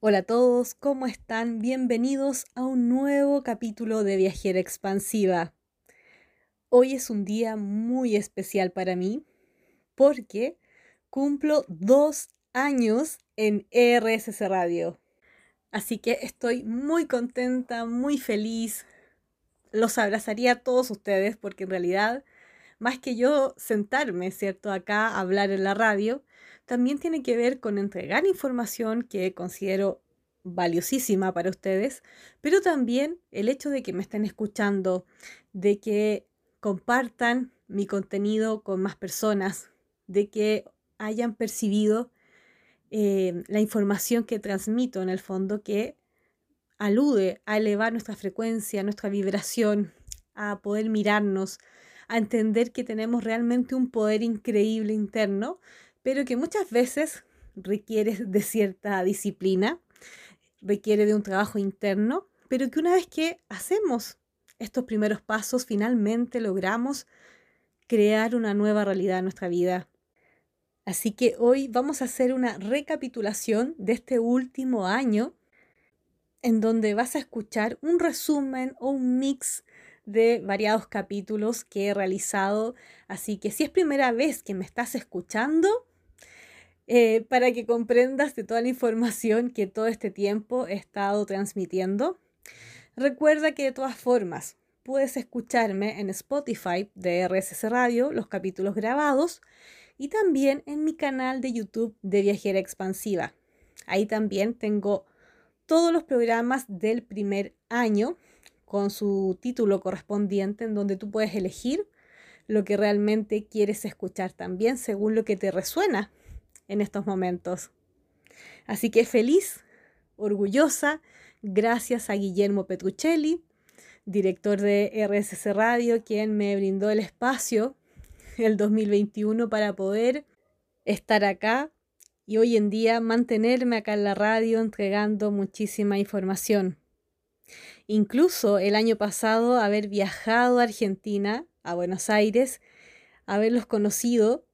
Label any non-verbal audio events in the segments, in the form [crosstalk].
Hola a todos, ¿cómo están? Bienvenidos a un nuevo capítulo de Viajera Expansiva. Hoy es un día muy especial para mí porque cumplo dos años en RSS Radio. Así que estoy muy contenta, muy feliz. Los abrazaría a todos ustedes porque en realidad, más que yo sentarme, ¿cierto?, acá a hablar en la radio, también tiene que ver con entregar información que considero valiosísima para ustedes, pero también el hecho de que me estén escuchando, de que compartan mi contenido con más personas, de que hayan percibido eh, la información que transmito en el fondo que alude a elevar nuestra frecuencia, nuestra vibración, a poder mirarnos, a entender que tenemos realmente un poder increíble interno pero que muchas veces requiere de cierta disciplina, requiere de un trabajo interno, pero que una vez que hacemos estos primeros pasos, finalmente logramos crear una nueva realidad en nuestra vida. Así que hoy vamos a hacer una recapitulación de este último año en donde vas a escuchar un resumen o un mix de variados capítulos que he realizado. Así que si es primera vez que me estás escuchando, eh, para que comprendas de toda la información que todo este tiempo he estado transmitiendo. Recuerda que de todas formas puedes escucharme en Spotify de RSS Radio, los capítulos grabados, y también en mi canal de YouTube de Viajera Expansiva. Ahí también tengo todos los programas del primer año con su título correspondiente en donde tú puedes elegir lo que realmente quieres escuchar también según lo que te resuena en estos momentos. Así que feliz, orgullosa, gracias a Guillermo Petruccelli, director de RSS Radio, quien me brindó el espacio el 2021 para poder estar acá y hoy en día mantenerme acá en la radio entregando muchísima información. Incluso el año pasado haber viajado a Argentina, a Buenos Aires, haberlos conocido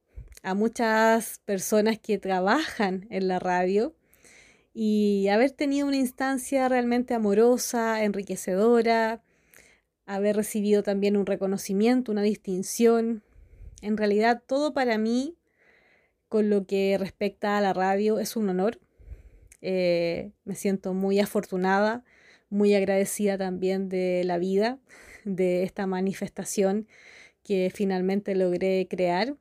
a muchas personas que trabajan en la radio y haber tenido una instancia realmente amorosa, enriquecedora, haber recibido también un reconocimiento, una distinción. En realidad todo para mí, con lo que respecta a la radio, es un honor. Eh, me siento muy afortunada, muy agradecida también de la vida, de esta manifestación que finalmente logré crear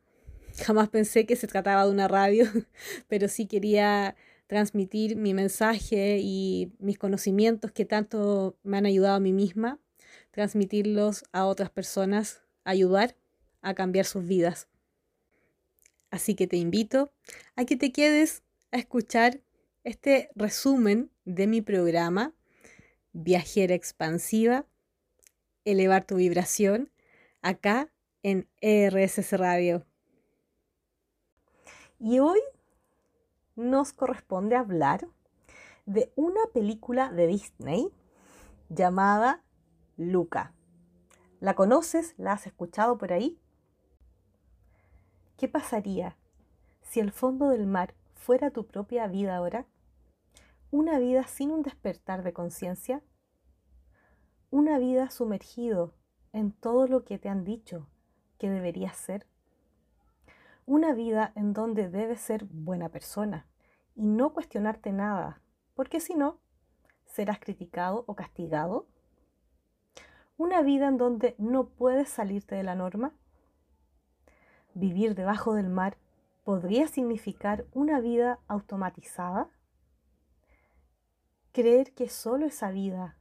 Jamás pensé que se trataba de una radio, [laughs] pero sí quería transmitir mi mensaje y mis conocimientos que tanto me han ayudado a mí misma, transmitirlos a otras personas, ayudar a cambiar sus vidas. Así que te invito a que te quedes a escuchar este resumen de mi programa Viajera Expansiva, elevar tu vibración, acá en ERSS Radio. Y hoy nos corresponde hablar de una película de Disney llamada Luca. ¿La conoces? ¿La has escuchado por ahí? ¿Qué pasaría si el fondo del mar fuera tu propia vida ahora? ¿Una vida sin un despertar de conciencia? ¿Una vida sumergido en todo lo que te han dicho que deberías ser? una vida en donde debes ser buena persona y no cuestionarte nada, porque si no, serás criticado o castigado. Una vida en donde no puedes salirte de la norma. Vivir debajo del mar podría significar una vida automatizada. Creer que solo esa vida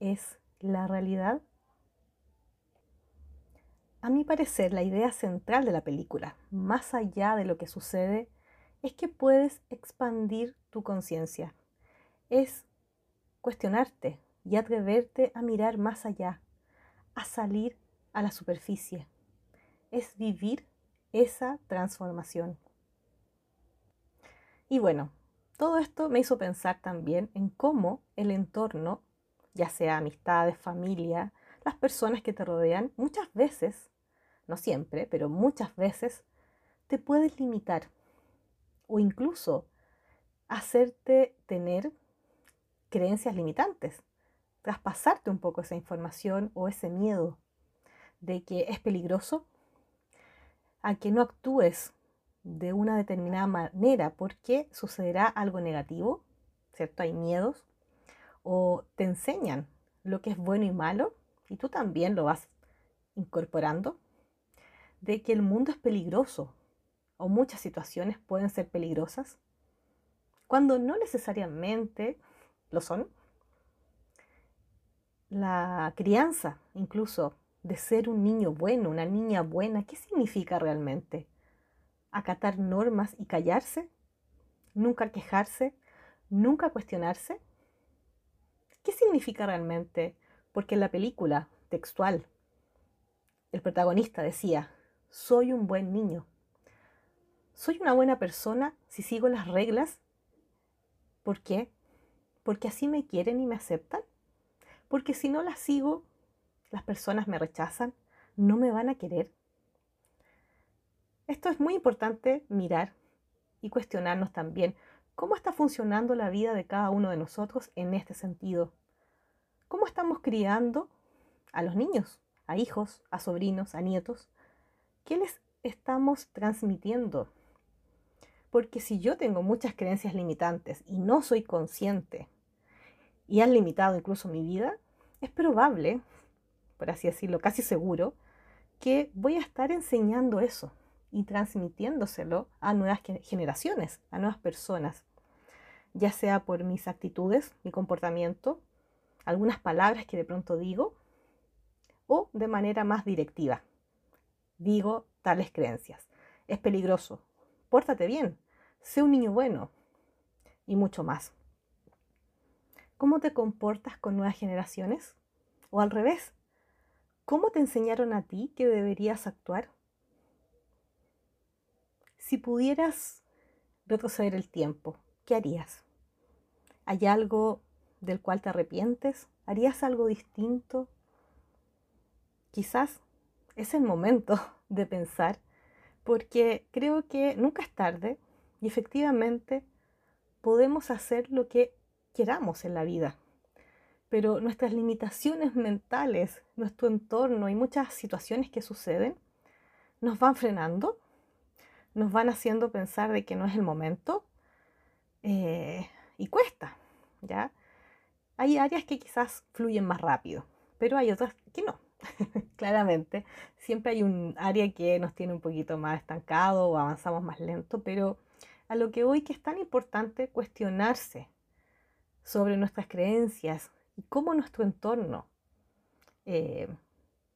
es la realidad. A mi parecer, la idea central de la película, más allá de lo que sucede, es que puedes expandir tu conciencia. Es cuestionarte y atreverte a mirar más allá, a salir a la superficie. Es vivir esa transformación. Y bueno, todo esto me hizo pensar también en cómo el entorno, ya sea amistades, familia, las personas que te rodean, muchas veces no siempre, pero muchas veces, te puedes limitar o incluso hacerte tener creencias limitantes, traspasarte un poco esa información o ese miedo de que es peligroso, a que no actúes de una determinada manera porque sucederá algo negativo, ¿cierto? Hay miedos, o te enseñan lo que es bueno y malo, y tú también lo vas incorporando, de que el mundo es peligroso, o muchas situaciones pueden ser peligrosas, cuando no necesariamente lo son. La crianza, incluso, de ser un niño bueno, una niña buena, ¿qué significa realmente? ¿Acatar normas y callarse? ¿Nunca quejarse? ¿Nunca cuestionarse? ¿Qué significa realmente? Porque en la película textual, el protagonista decía, soy un buen niño. Soy una buena persona si sigo las reglas. ¿Por qué? Porque así me quieren y me aceptan. Porque si no las sigo, las personas me rechazan, no me van a querer. Esto es muy importante mirar y cuestionarnos también cómo está funcionando la vida de cada uno de nosotros en este sentido. ¿Cómo estamos criando a los niños, a hijos, a sobrinos, a nietos? ¿Qué les estamos transmitiendo? Porque si yo tengo muchas creencias limitantes y no soy consciente y han limitado incluso mi vida, es probable por así decirlo, casi seguro, que voy a estar enseñando eso y transmitiéndoselo a nuevas generaciones, a nuevas personas, ya sea por mis actitudes, mi comportamiento, algunas palabras que de pronto digo, o de manera más directiva. Digo tales creencias. Es peligroso. Pórtate bien. Sé un niño bueno. Y mucho más. ¿Cómo te comportas con nuevas generaciones? O al revés, ¿Cómo te enseñaron a ti que deberías actuar? Si pudieras retroceder el tiempo, ¿qué harías? ¿Hay algo del cual te arrepientes? ¿Harías algo distinto? Quizás es el momento [laughs] de pensar, porque creo que nunca es tarde y efectivamente podemos hacer lo que queramos en la vida pero nuestras limitaciones mentales, nuestro entorno y muchas situaciones que suceden nos van frenando, nos van haciendo pensar de que no es el momento eh, y cuesta, ¿ya? Hay áreas que quizás fluyen más rápido, pero hay otras que no. [laughs] Claramente, siempre hay un área que nos tiene un poquito más estancado o avanzamos más lento, pero a lo que hoy que es tan importante cuestionarse sobre nuestras creencias, y cómo nuestro entorno eh,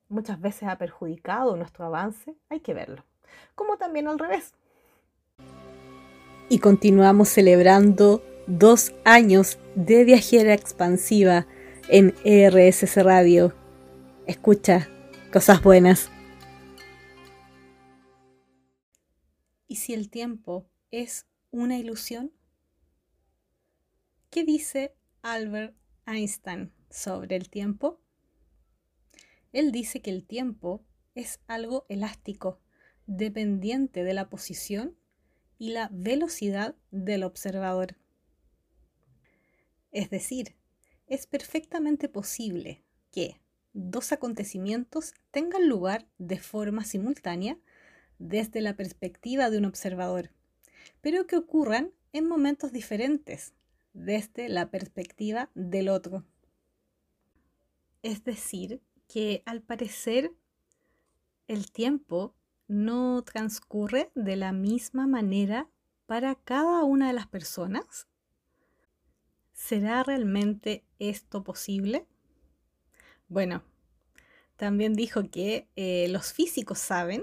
muchas veces ha perjudicado nuestro avance, hay que verlo. Como también al revés. Y continuamos celebrando dos años de viajera expansiva en ERSS Radio. Escucha cosas buenas. ¿Y si el tiempo es una ilusión? ¿Qué dice Albert Einstein sobre el tiempo? Él dice que el tiempo es algo elástico, dependiente de la posición y la velocidad del observador. Es decir, es perfectamente posible que dos acontecimientos tengan lugar de forma simultánea desde la perspectiva de un observador, pero que ocurran en momentos diferentes desde la perspectiva del otro. Es decir, que al parecer el tiempo no transcurre de la misma manera para cada una de las personas. ¿Será realmente esto posible? Bueno, también dijo que eh, los físicos saben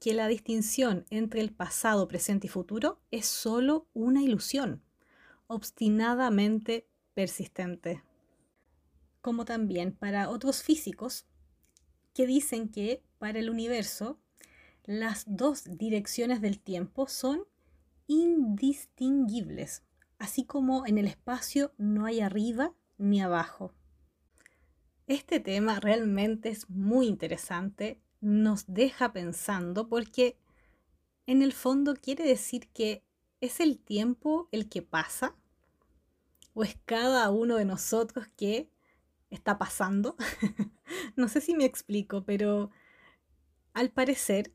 que la distinción entre el pasado, presente y futuro es solo una ilusión obstinadamente persistente. Como también para otros físicos que dicen que para el universo las dos direcciones del tiempo son indistinguibles, así como en el espacio no hay arriba ni abajo. Este tema realmente es muy interesante, nos deja pensando porque en el fondo quiere decir que ¿Es el tiempo el que pasa? ¿O es cada uno de nosotros que está pasando? [laughs] no sé si me explico, pero al parecer,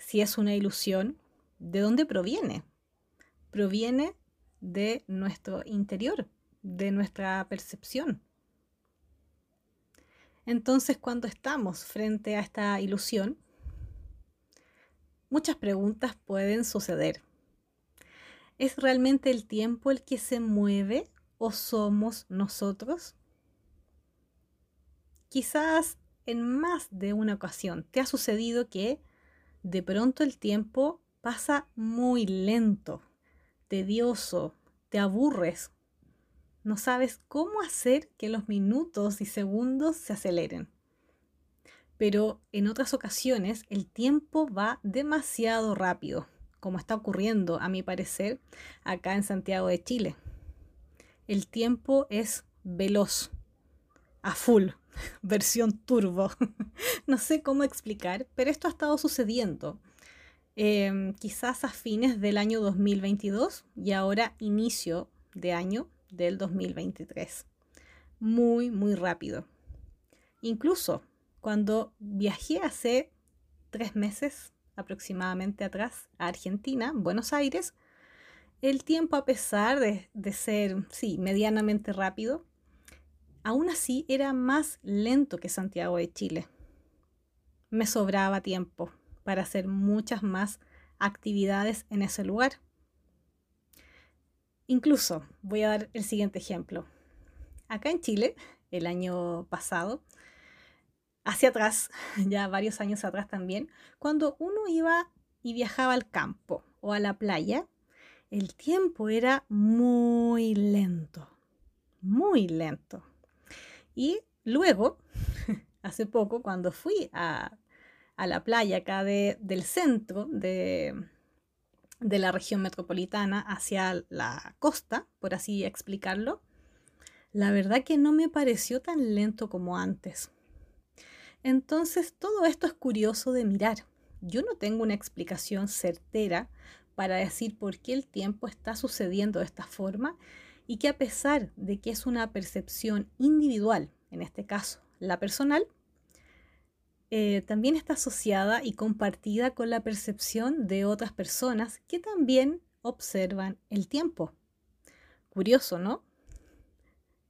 si es una ilusión, ¿de dónde proviene? Proviene de nuestro interior, de nuestra percepción. Entonces, cuando estamos frente a esta ilusión, muchas preguntas pueden suceder. ¿Es realmente el tiempo el que se mueve o somos nosotros? Quizás en más de una ocasión te ha sucedido que de pronto el tiempo pasa muy lento, tedioso, te aburres, no sabes cómo hacer que los minutos y segundos se aceleren. Pero en otras ocasiones el tiempo va demasiado rápido, como está ocurriendo, a mi parecer, acá en Santiago de Chile. El tiempo es veloz, a full, [laughs] versión turbo. [laughs] no sé cómo explicar, pero esto ha estado sucediendo. Em, quizás a fines del año 2022 y ahora inicio de año del 2023. Muy, muy rápido. Incluso cuando viajé hace tres meses aproximadamente atrás a Argentina, Buenos Aires, el tiempo a pesar de, de ser, sí, medianamente rápido, aún así era más lento que Santiago de Chile. Me sobraba tiempo para hacer muchas más actividades en ese lugar. Incluso, voy a dar el siguiente ejemplo. Acá en Chile, el año pasado, hacia atrás, [laughs] ya varios años atrás también, cuando uno iba y viajaba al campo o a la playa, el tiempo era muy lento, muy lento. Y luego, [laughs] hace poco, cuando fui a, la playa acá del centro de, de la región metropolitana hacia la costa, por así explicarlo, la verdad que no me pareció tan lento como antes. Entonces, todo esto es curioso de mirar. Yo no tengo una explicación certera para decir por qué el tiempo está sucediendo de esta forma y que a pesar de que es una percepción individual, en este caso la personal, eh, también está asociada y compartida con la percepción de otras personas que también observan el tiempo. Curioso, ¿no?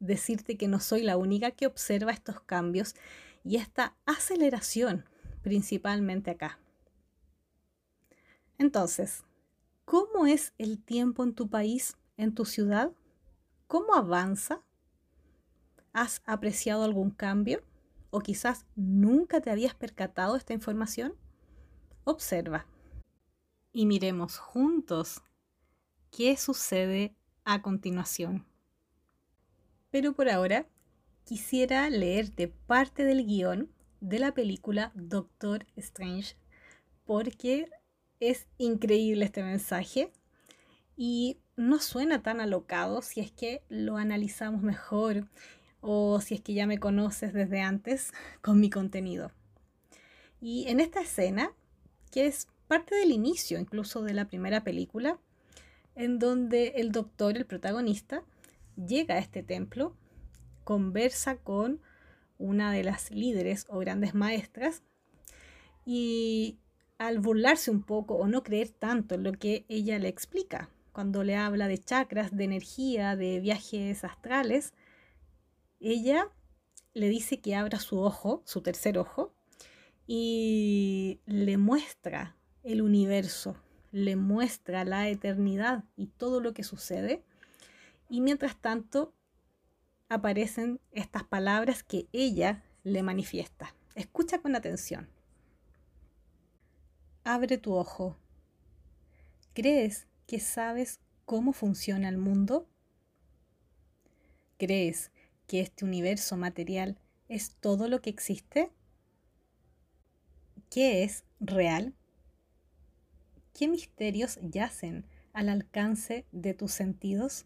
Decirte que no soy la única que observa estos cambios y esta aceleración, principalmente acá. Entonces, ¿cómo es el tiempo en tu país, en tu ciudad? ¿Cómo avanza? ¿Has apreciado algún cambio? o quizás nunca te habías percatado esta información? Observa y miremos juntos qué sucede a continuación. Pero por ahora quisiera leerte parte del guion de la película Doctor Strange porque es increíble este mensaje y no suena tan alocado si es que lo analizamos mejor o si es que ya me conoces desde antes [laughs] con mi contenido. Y en esta escena, que es parte del inicio incluso de la primera película, en donde el doctor, el protagonista, llega a este templo, conversa con una de las líderes o grandes maestras y al burlarse un poco o no creer tanto lo que ella le explica, cuando le habla de chakras, de energía, de viajes astrales, ella le dice que abra su ojo, su tercer ojo, y le muestra el universo, le muestra la eternidad y todo lo que sucede. Y mientras tanto aparecen estas palabras que ella le manifiesta. Escucha con atención. Abre tu ojo. ¿Crees que sabes cómo funciona el mundo? ¿Crees que este universo material es todo lo que existe? ¿Qué es real? ¿Qué misterios yacen al alcance de tus sentidos?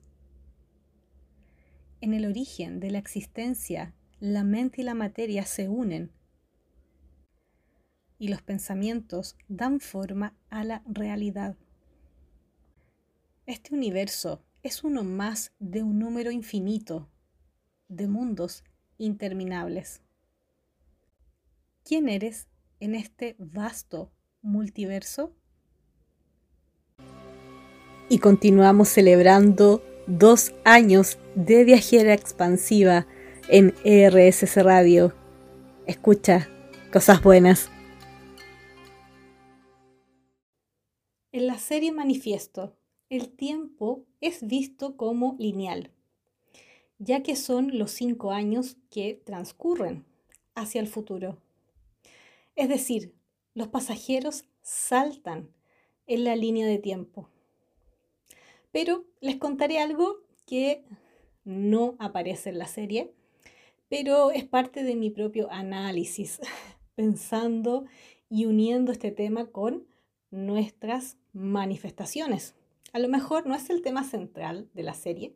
En el origen de la existencia, la mente y la materia se unen y los pensamientos dan forma a la realidad. Este universo es uno más de un número infinito de mundos interminables. ¿Quién eres en este vasto multiverso? Y continuamos celebrando dos años de viajera expansiva en ERSS Radio. Escucha cosas buenas. En la serie Manifiesto, el tiempo es visto como lineal, ya que son los cinco años que transcurren hacia el futuro. Es decir, los pasajeros saltan en la línea de tiempo. Pero les contaré algo que no aparece en la serie, pero es parte de mi propio análisis, [laughs] pensando y uniendo este tema con nuestras manifestaciones. A lo mejor no es el tema central de la serie,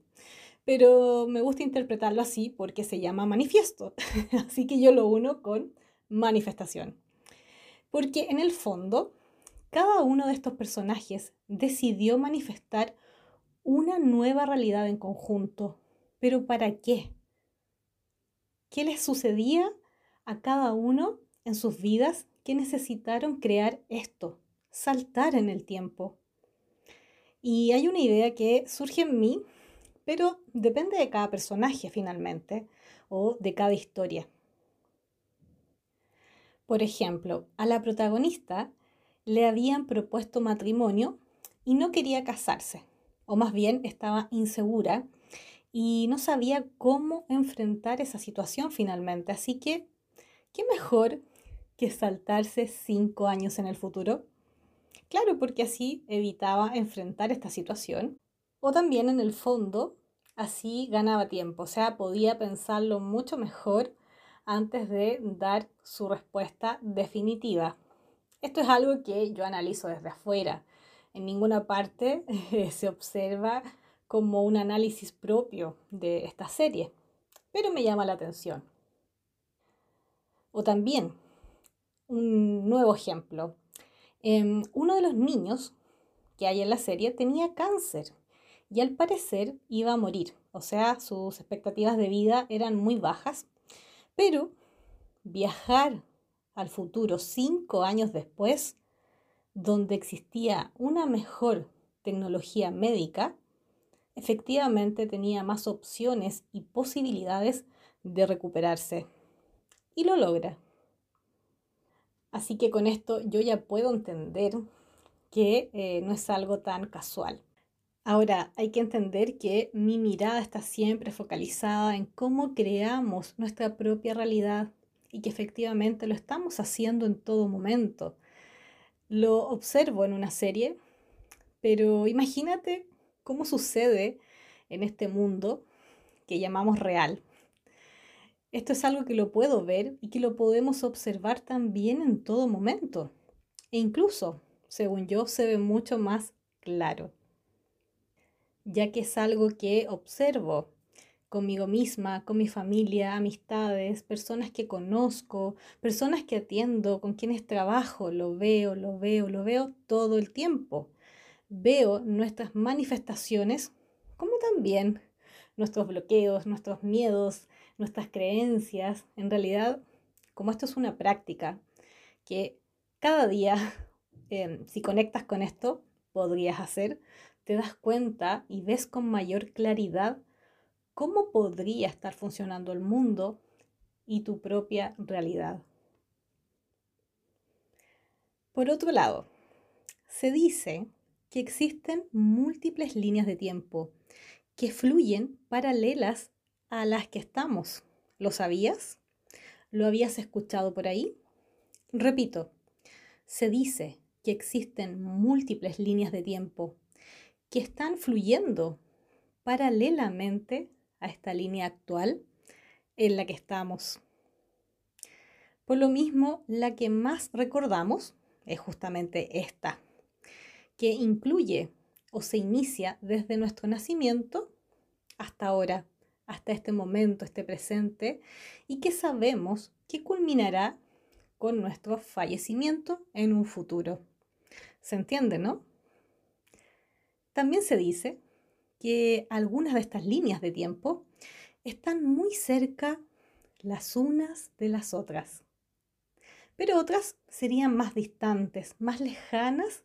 pero me gusta interpretarlo así porque se llama manifiesto. [laughs] así que yo lo uno con manifestación. Porque en el fondo, cada uno de estos personajes decidió manifestar una nueva realidad en conjunto. ¿Pero para qué? ¿Qué les sucedía a cada uno en sus vidas que necesitaron crear esto, saltar en el tiempo? Y hay una idea que surge en mí, pero depende de cada personaje finalmente o de cada historia. Por ejemplo, a la protagonista le habían propuesto matrimonio y no quería casarse, o más bien estaba insegura y no sabía cómo enfrentar esa situación finalmente. Así que, ¿qué mejor que saltarse cinco años en el futuro? Claro, porque así evitaba enfrentar esta situación. O también en el fondo, así ganaba tiempo, o sea, podía pensarlo mucho mejor antes de dar su respuesta definitiva. Esto es algo que yo analizo desde afuera. En ninguna parte [laughs] se observa como un análisis propio de esta serie, pero me llama la atención. O también, un nuevo ejemplo. Em, uno de los niños que hay en la serie tenía cáncer y al parecer iba a morir, o sea, sus expectativas de vida eran muy bajas, pero viajar al futuro cinco años después, donde existía una mejor tecnología médica, efectivamente tenía más opciones y posibilidades de recuperarse. Y lo logra. Así que con esto yo ya puedo entender que eh, no es algo tan casual. Ahora, hay que entender que mi mirada está siempre focalizada en cómo creamos nuestra propia realidad y que efectivamente lo estamos haciendo en todo momento. Lo observo en una serie, pero imagínate cómo sucede en este mundo que llamamos real. Esto es algo que lo puedo ver y que lo podemos observar también en todo momento. E incluso, según yo, se ve mucho más claro, ya que es algo que observo conmigo misma, con mi familia, amistades, personas que conozco, personas que atiendo, con quienes trabajo, lo veo, lo veo, lo veo todo el tiempo. Veo nuestras manifestaciones como también nuestros bloqueos, nuestros miedos, nuestras creencias. En realidad, como esto es una práctica que cada día, [laughs] em, si conectas con esto, podrías hacer, te das cuenta y ves con mayor claridad cómo podría estar funcionando el mundo y tu propia realidad. Por otro lado, se dice que existen múltiples líneas de tiempo que fluyen paralelas a las que estamos. ¿Lo sabías? ¿Lo habías escuchado por ahí? Repito, se dice que existen múltiples líneas de tiempo que están fluyendo paralelamente a esta línea actual en la que estamos. Por lo mismo, la que más recordamos es justamente esta, que incluye o se inicia desde nuestro nacimiento hasta ahora, hasta este momento, este presente, y que sabemos que culminará con nuestro fallecimiento en un futuro. ¿Se entiende, no? También se dice que algunas de estas líneas de tiempo están muy cerca las unas de las otras, pero otras serían más distantes, más lejanas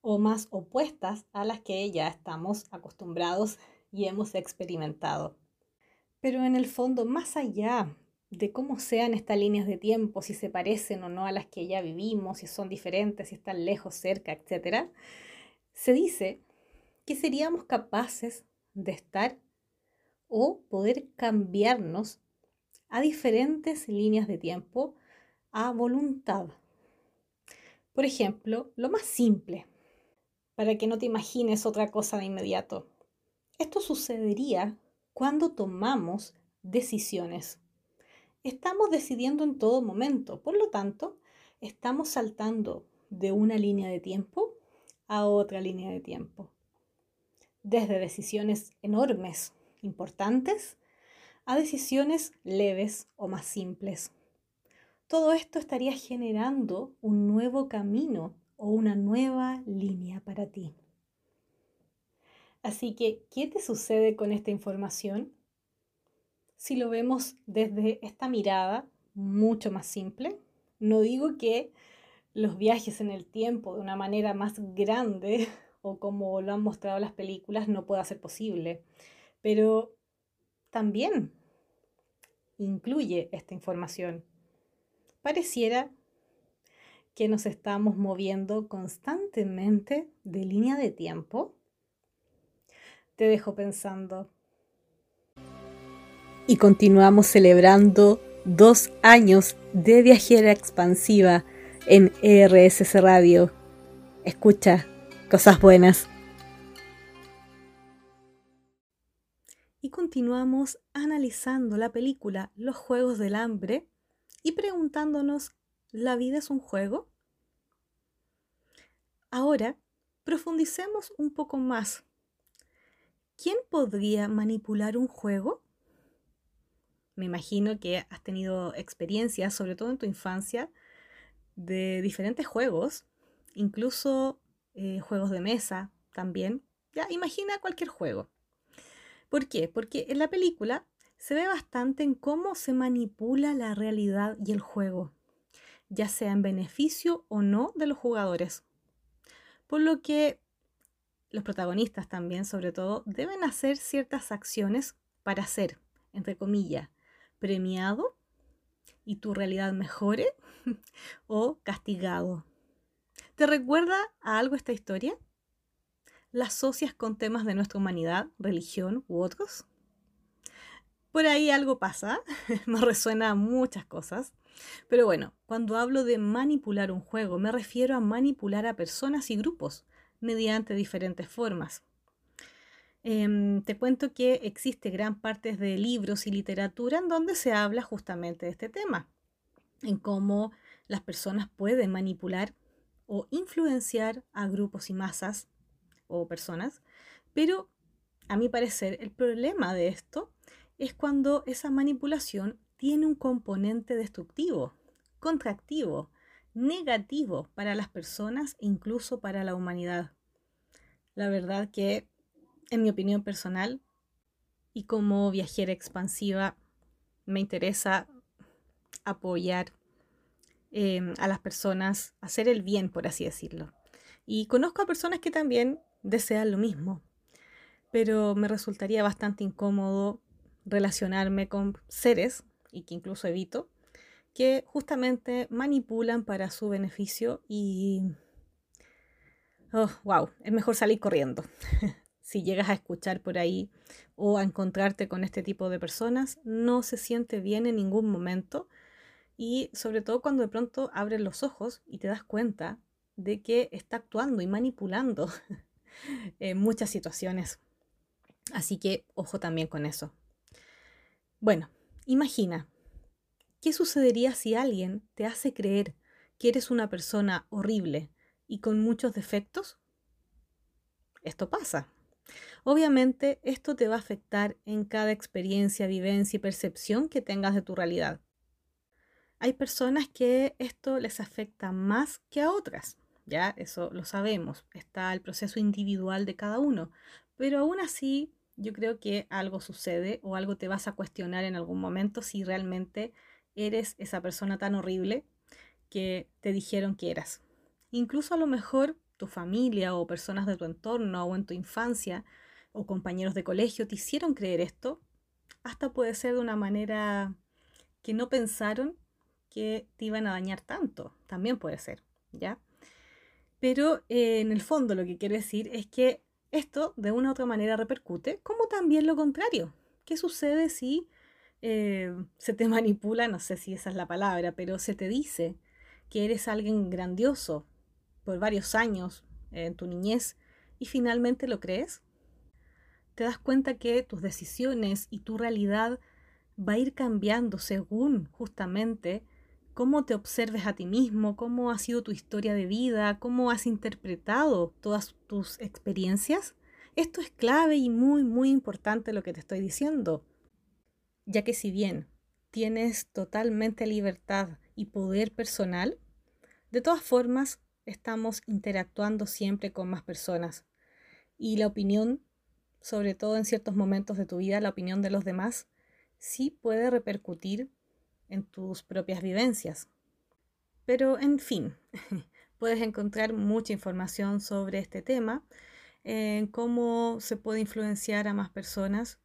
o más opuestas a las que ya estamos acostumbrados y hemos experimentado. Pero en el fondo, más allá de cómo sean estas líneas de tiempo, si se parecen o no a las que ya vivimos, si son diferentes, si están lejos, cerca, etc., se dice que seríamos capaces de estar o poder cambiarnos a diferentes líneas de tiempo a voluntad. Por ejemplo, lo más simple, para que no te imagines otra cosa de inmediato. Esto sucedería cuando tomamos decisiones. Estamos decidiendo en todo momento, por lo tanto, estamos saltando de una línea de tiempo a otra línea de tiempo. Desde decisiones enormes, importantes, a decisiones leves o más simples. Todo esto estaría generando un nuevo camino o una nueva línea para ti. Así que, ¿qué te sucede con esta información? Si lo vemos desde esta mirada mucho más simple, no digo que los viajes en el tiempo de una manera más grande [laughs] o como lo han mostrado las películas no pueda ser posible, pero también incluye esta información. Pareciera que nos estamos moviendo constantemente de línea de tiempo te dejo pensando. Y continuamos celebrando dos años de viajera expansiva en ERSS Radio. Escucha cosas buenas. Y continuamos analizando la película Los Juegos del Hambre y preguntándonos, ¿la vida es un juego? Ahora, profundicemos un poco más ¿quién podría manipular un juego? Me imagino que has tenido experiencias, sobre todo en tu infancia, de diferentes juegos, incluso eh, juegos de mesa también. Ya, imagina cualquier juego. ¿Por qué? Porque en la película se ve bastante en cómo se manipula la realidad y el juego, ya sea en beneficio o no de los jugadores. Por lo que los protagonistas también, sobre todo, deben hacer ciertas acciones para ser, entre comillas, premiado y tu realidad mejore [laughs] o castigado. ¿Te recuerda a algo esta historia? ¿La asocias con temas de nuestra humanidad, religión u otros? Por ahí algo pasa, [laughs] me resuena a muchas cosas. Pero bueno, cuando hablo de manipular un juego, me refiero a manipular a personas y grupos mediante diferentes formas. Em, te cuento que existe gran parte de libros y literatura en donde se habla justamente de este tema, en cómo las personas pueden manipular o influenciar a grupos y masas o personas, pero a mi parecer el problema de esto es cuando esa manipulación tiene un componente destructivo, contractivo, negativo para las personas e incluso para la humanidad. La verdad que, en mi opinión personal, y como viajera expansiva, me interesa apoyar em, a las personas, hacer el bien, por así decirlo. Y conozco a personas que también desean lo mismo, pero me resultaría bastante incómodo relacionarme con seres, y que incluso evito, que justamente manipulan para su beneficio y... Oh, wow, es mejor salir corriendo. [laughs] si llegas a escuchar por ahí o a encontrarte con este tipo de personas, no se siente bien en ningún momento y sobre todo cuando de pronto abres los ojos y te das cuenta de que está actuando y manipulando [laughs] en muchas situaciones. Así que ojo también con eso. Bueno, imagina, ¿Qué sucedería si alguien te hace creer que eres una persona horrible y con muchos defectos? Esto pasa. Obviamente esto te va a afectar en cada experiencia, vivencia y percepción que tengas de tu realidad. Hay personas que esto les afecta más que a otras, ya eso lo sabemos, está el proceso individual de cada uno, Pero aún así, yo creo que algo sucede o algo te vas a cuestionar en algún momento si realmente eres esa persona tan horrible que te dijeron que eras. Incluso a lo mejor tu familia o personas de tu entorno o en tu infancia o compañeros de colegio te hicieron creer esto, hasta puede ser de una manera que no pensaron que te iban a dañar tanto, también puede ser, ¿ya? Pero eh, en el fondo lo que quiero decir es que esto de una u otra manera repercute, como también lo contrario. ¿Qué sucede si eh, se te [laughs] manipula, no sé si esa es la palabra, pero se te dice que eres alguien grandioso por varios años en tu niñez y finalmente lo crees? te das cuenta que tus decisiones y tu realidad va a ir cambiando según justamente cómo te observes a ti mismo, cómo ha sido tu historia de vida, cómo has interpretado todas tus experiencias. Esto es clave y muy, muy importante lo que te estoy diciendo, ya que si bien tienes totalmente libertad y poder personal, de todas formas estamos interactuando siempre con más personas y la opinión sobre todo en ciertos momentos de tu vida, la opinión de los demás, sí puede repercutir en tus propias vivencias. Pero, en fin, [laughs] puedes encontrar mucha información sobre este tema, en cómo se puede influenciar a más personas.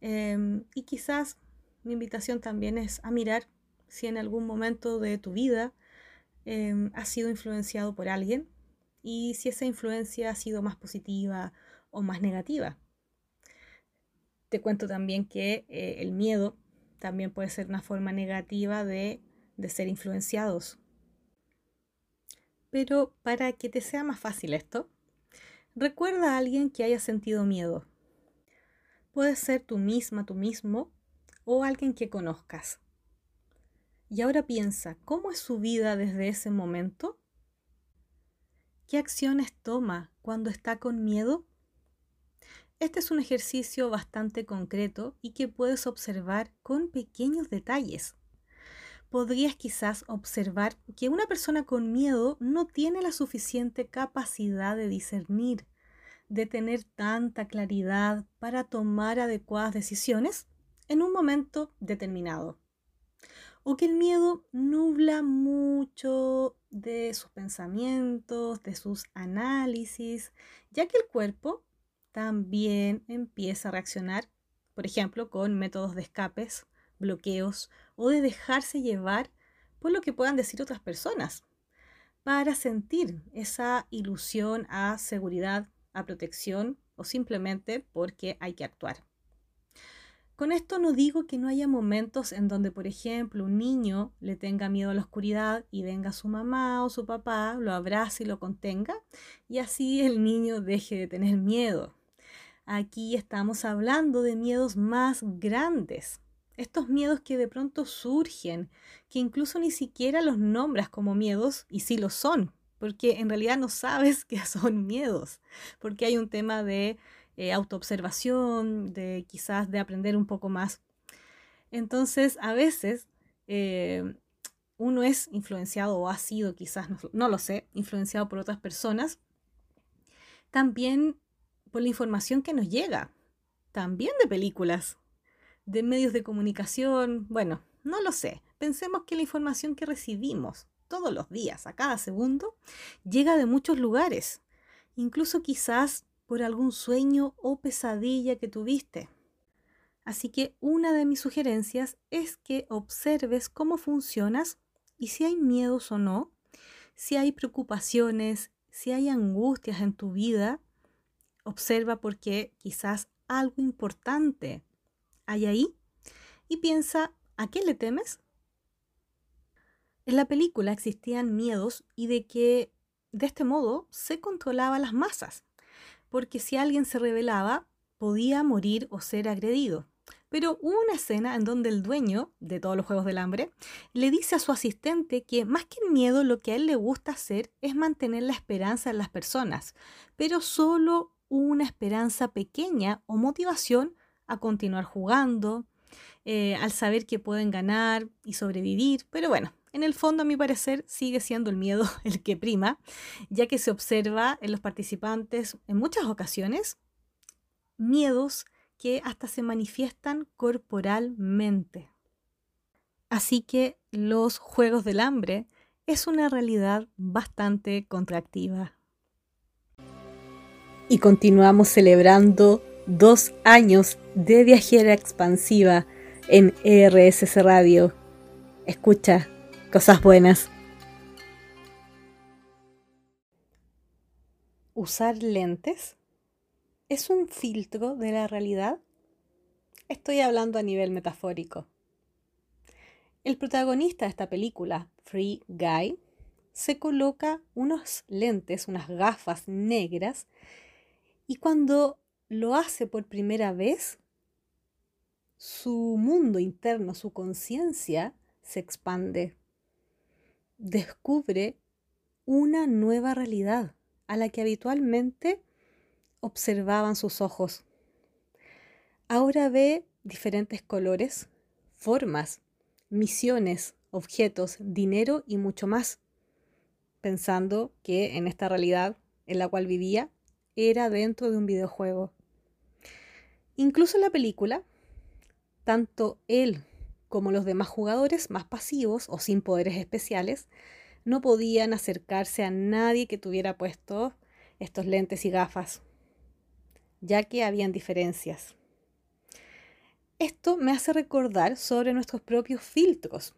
Em, y quizás mi invitación también es a mirar si en algún momento de tu vida eh, has sido influenciado por alguien y si esa influencia ha sido más positiva o más negativa. Te cuento también que eh, el miedo también puede ser una forma negativa de, de ser influenciados. Pero para que te sea más fácil esto, recuerda a alguien que haya sentido miedo. Puede ser tú misma, tú mismo o alguien que conozcas. Y ahora piensa, ¿cómo es su vida desde ese momento? ¿Qué acciones toma cuando está con miedo? Este es un ejercicio bastante concreto y que puedes observar con pequeños detalles. Podrías quizás observar que una persona con miedo no tiene la suficiente capacidad de discernir, de tener tanta claridad para tomar adecuadas decisiones en un momento determinado. O que el miedo nubla mucho de sus pensamientos, de sus análisis, ya que el cuerpo también empieza a reaccionar, por ejemplo, con métodos de escapes, bloqueos o de dejarse llevar por lo que puedan decir otras personas, para sentir esa ilusión a seguridad, a protección o simplemente porque hay que actuar. Con esto no digo que no haya momentos en donde, por ejemplo, un niño le tenga miedo a la oscuridad y venga su mamá o su papá, lo abrace y lo contenga, y así el niño deje de tener miedo. Aquí estamos hablando de miedos más grandes. Estos miedos que de pronto surgen, que incluso ni siquiera los nombras como miedos, y sí lo son, porque en realidad no sabes que [laughs] son miedos, porque hay un tema de eh, autoobservación, de quizás de aprender un poco más. Entonces, a veces eh, uno es influenciado o ha sido quizás, no lo sé, influenciado por otras personas. También por la información que nos llega, también de películas, de medios de comunicación, bueno, no lo sé. Pensemos que la información que recibimos todos los días, a cada segundo, llega de muchos lugares, incluso quizás por algún sueño o pesadilla que tuviste. Así que una de mis sugerencias es que observes cómo funcionas y si hay miedos o no, si hay preocupaciones, si hay angustias en tu vida Observa porque quizás algo importante hay ahí y piensa, ¿a qué le temes? En la película existían miedos y de que de este modo se controlaba las masas, porque si alguien se rebelaba podía morir o ser agredido. Pero hubo una escena en donde el dueño de todos los Juegos del Hambre le dice a su asistente que más que el miedo lo que a él le gusta hacer es mantener la esperanza en las personas, pero solo una esperanza pequeña o motivación a continuar jugando, eh, al saber que pueden ganar y sobrevivir. Pero bueno, en el fondo, a mi parecer, sigue siendo el miedo [laughs] el que prima, ya que se observa en los participantes en muchas ocasiones miedos que hasta se manifiestan corporalmente. Así que los Juegos del Hambre es una realidad bastante contractiva. Y continuamos celebrando dos años de viajera expansiva en ERSS Radio. Escucha cosas buenas. ¿Usar lentes es un filtro de la realidad? Estoy hablando a nivel metafórico. El protagonista de esta película, Free Guy, se coloca unos lentes, unas gafas negras, y cuando lo hace por primera vez, su mundo interno, su conciencia, se expande. Descubre una nueva realidad a la que habitualmente observaban sus ojos. Ahora ve diferentes colores, formas, misiones, objetos, dinero y mucho más, pensando que en esta realidad en la cual vivía era dentro de un videojuego. Incluso en la película, tanto él como los demás jugadores más pasivos o sin poderes especiales no podían acercarse a nadie que tuviera puesto estos lentes y gafas, ya que habían diferencias. Esto me hace recordar sobre nuestros propios filtros.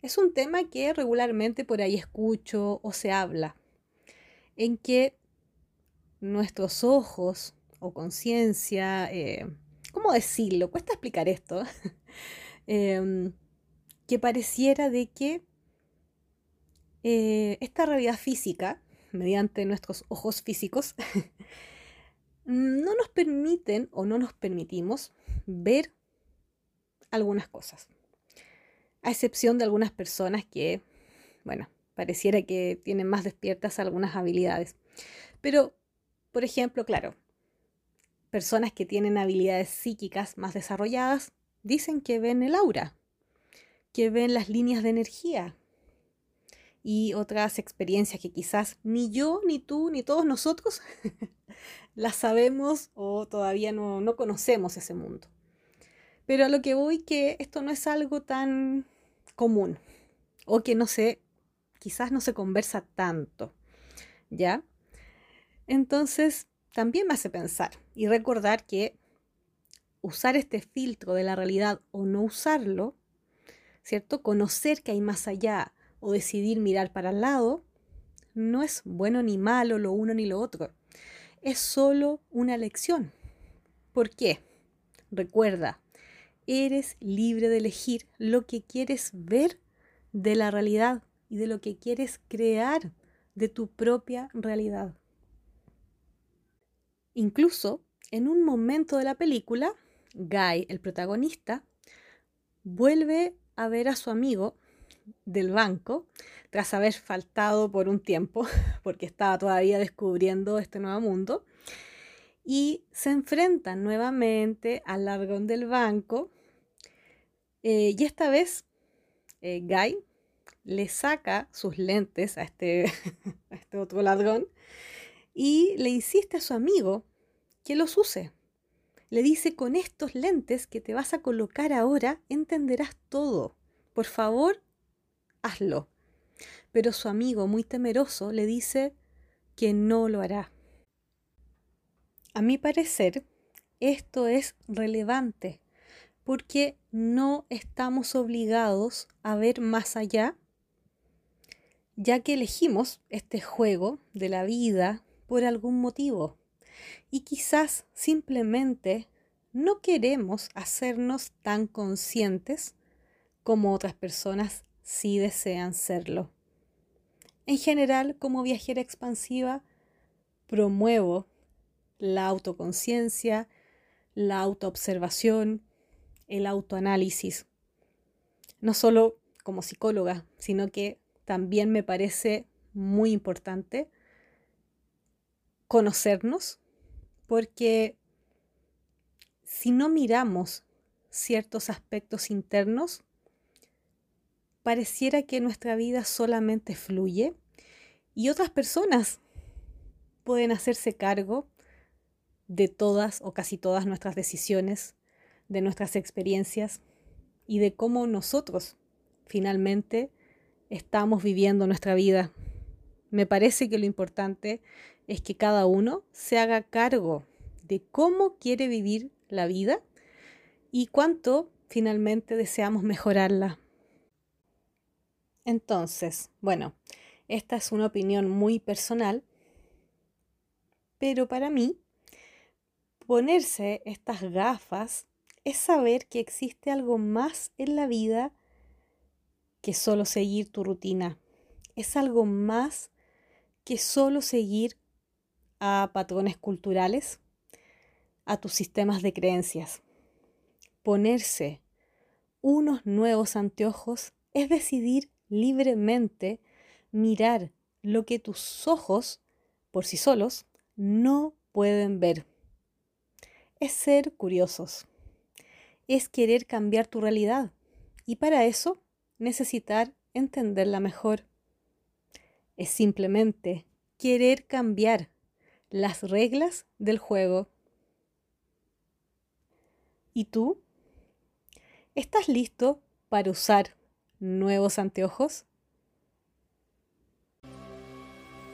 Es un tema que regularmente por ahí escucho o se habla, en que nuestros ojos o conciencia, eh, ¿cómo decirlo? Cuesta explicar esto. [laughs] Em, que pareciera de que eh, esta realidad física, mediante nuestros ojos físicos, [laughs] no nos permiten o no nos permitimos ver algunas cosas. A excepción de algunas personas que, bueno, pareciera que tienen más despiertas algunas habilidades. Pero, por ejemplo, claro, personas que tienen habilidades psíquicas más desarrolladas dicen que ven el aura, que ven las líneas de energía, y otras experiencias que quizás ni yo, ni tú, ni todos nosotros [laughs] las sabemos o todavía no, no conocemos ese mundo. Pero a lo que voy que esto no es algo tan común o que no sé, quizás no se conversa tanto, ¿ya? Entonces, también me hace pensar y recordar que usar este filtro de la realidad o no usarlo, ¿cierto? Conocer que hay más allá, o decidir mirar para el lado, no es bueno ni malo lo uno ni lo otro. Es solo una lección. ¿Por qué? Recuerda, eres libre de elegir lo que quieres ver de la realidad y de lo que quieres crear de tu propia realidad. Incluso en un momento de la película, Guy, el protagonista, vuelve a ver a su amigo del banco tras haber faltado por un tiempo, [laughs] porque estaba todavía descubriendo este nuevo mundo, y se enfrentan nuevamente al ladrón del banco, eh, y esta vez eh, Guy le saca sus lentes a este, [laughs] a este otro ladrón y le insiste a su amigo que los use. Le dice, con estos lentes que te vas a colocar ahora, entenderás todo. Por favor, hazlo. Pero su amigo, muy temeroso, le dice que no lo hará. A mi parecer, esto es relevante porque no estamos obligados a ver más allá, ya que elegimos este juego de la vida por algún motivo y quizás simplemente no queremos hacernos tan conscientes como otras personas si desean serlo. En general, como viajera expansiva, promuevo la autoconciencia, la autoobservación, el autoanálisis. No solo como psicóloga, sino que también me parece muy importante conocernos, porque si no miramos ciertos aspectos internos, pareciera que nuestra vida solamente fluye y otras personas pueden hacerse cargo de todas o casi todas nuestras decisiones, de nuestras experiencias y de cómo nosotros finalmente estamos viviendo nuestra vida. Me parece que lo importante es que cada uno se haga cargo de cómo quiere vivir la vida y cuánto finalmente deseamos mejorarla. Entonces, bueno, esta es una opinión muy personal, pero para mí, ponerse estas gafas es saber que existe algo más en la vida que solo seguir tu rutina. Es algo más que solo seguir a patrones culturales, a tus sistemas de creencias. Ponerse unos nuevos anteojos es decidir libremente mirar lo que tus ojos, por sí solos, no pueden ver. Es ser curiosos. Es querer cambiar tu realidad. Y para eso necesitar entenderla mejor. Es simplemente querer cambiar las reglas del juego. ¿Y tú? ¿Estás listo para usar nuevos anteojos?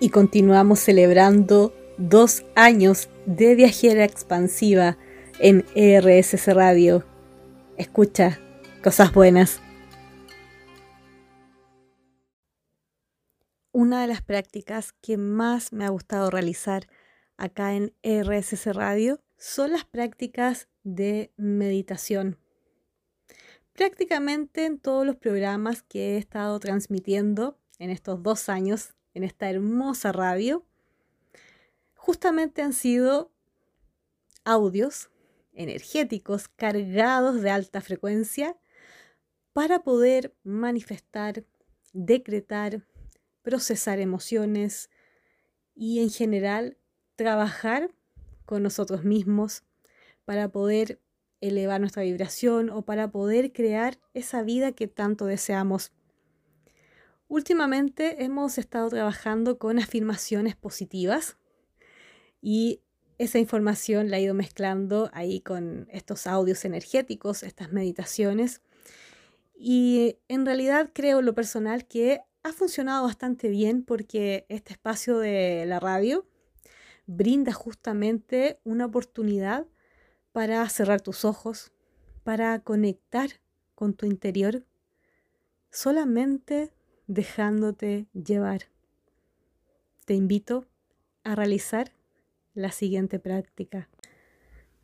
Y continuamos celebrando dos años de viajera expansiva en RSS Radio. Escucha cosas buenas. Una de las prácticas que más me ha gustado realizar acá en RSS Radio son las prácticas de meditación. Prácticamente en todos los programas que he estado transmitiendo en estos dos años en esta hermosa radio, justamente han sido audios energéticos cargados de alta frecuencia para poder manifestar, decretar, procesar emociones y en general trabajar con nosotros mismos para poder elevar nuestra vibración o para poder crear esa vida que tanto deseamos. Últimamente hemos estado trabajando con afirmaciones positivas y esa información la he ido mezclando ahí con estos audios energéticos, estas meditaciones. Y en realidad creo lo personal que ha funcionado bastante bien porque este espacio de la radio brinda justamente una oportunidad para cerrar tus ojos, para conectar con tu interior, solamente dejándote llevar. Te invito a realizar la siguiente práctica.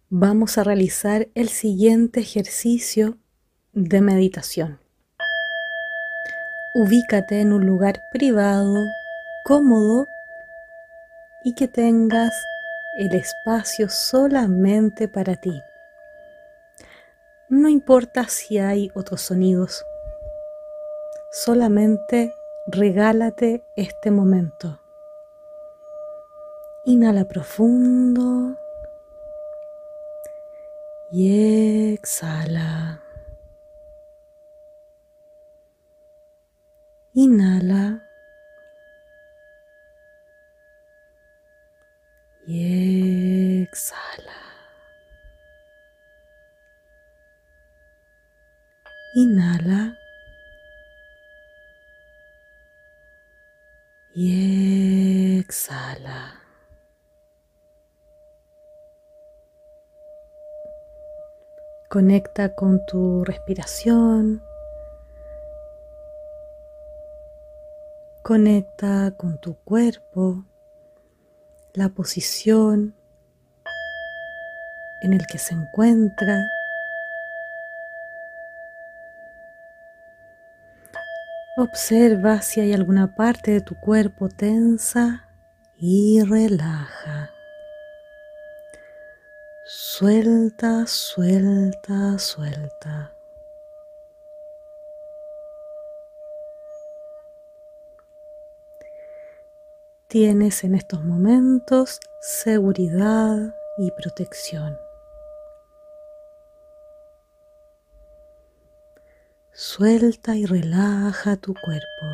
Vamos a realizar el siguiente ejercicio de meditación. Ubícate en un lugar privado, cómodo y que tengas el espacio solamente para ti. No importa si hay otros sonidos, solamente regálate este momento. Inhala profundo y exhala. Inhala. Y exhala. Inhala. Y exhala. Conecta con tu respiración. Conecta con tu cuerpo, la posición en el que se encuentra. Observa si hay alguna parte de tu cuerpo tensa y relaja. Suelta, suelta, suelta. tienes en estos momentos seguridad y protección. Suelta y relaja tu cuerpo.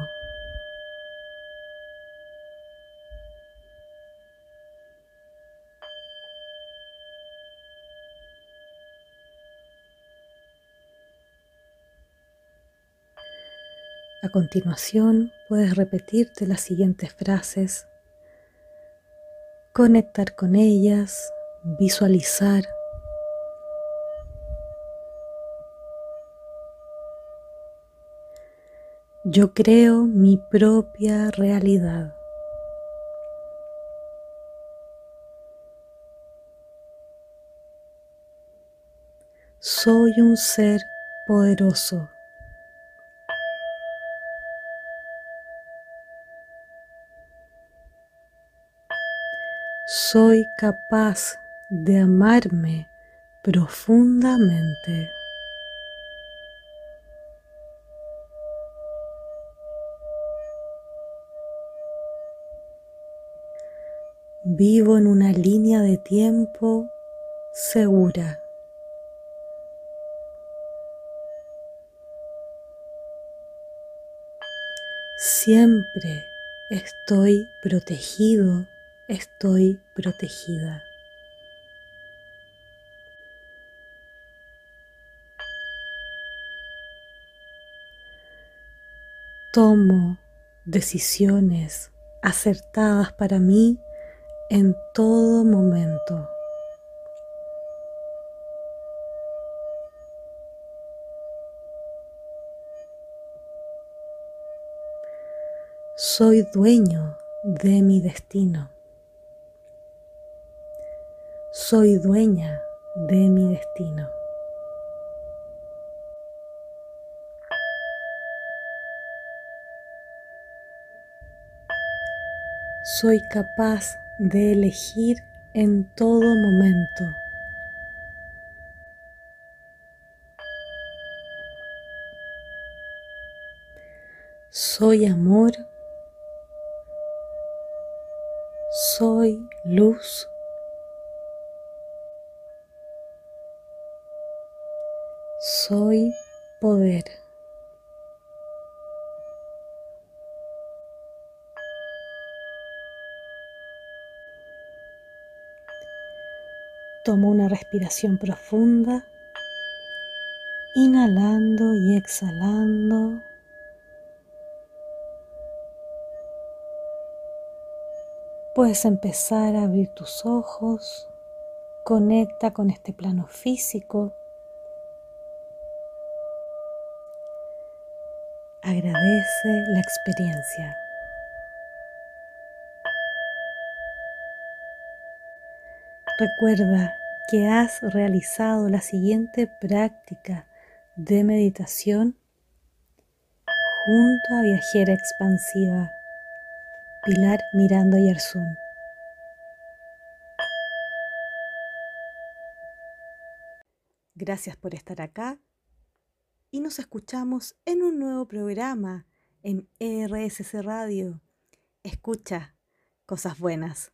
A continuación, puedes repetirte las siguientes frases conectar con ellas, visualizar. Yo creo mi propia realidad. Soy un ser poderoso. Soy capaz de amarme profundamente. Vivo en una línea de tiempo segura. Siempre estoy protegido, estoy protegida. Tomo decisiones acertadas para mí en todo momento. Soy dueño de mi destino. Soy dueña de mi destino. Soy capaz de elegir en todo momento. Soy amor soy luz. Soy poder. Tomo una respiración profunda, inhalando y exhalando. Puedes empezar a abrir tus ojos, conecta con este plano físico. Agradece la experiencia. Recuerda que has realizado la siguiente práctica de meditación junto a Viajera Expansiva. Pilar Mirando Yersun. Gracias por estar acá y nos escuchamos en un nuevo programa en ERSC Radio. Escucha cosas buenas.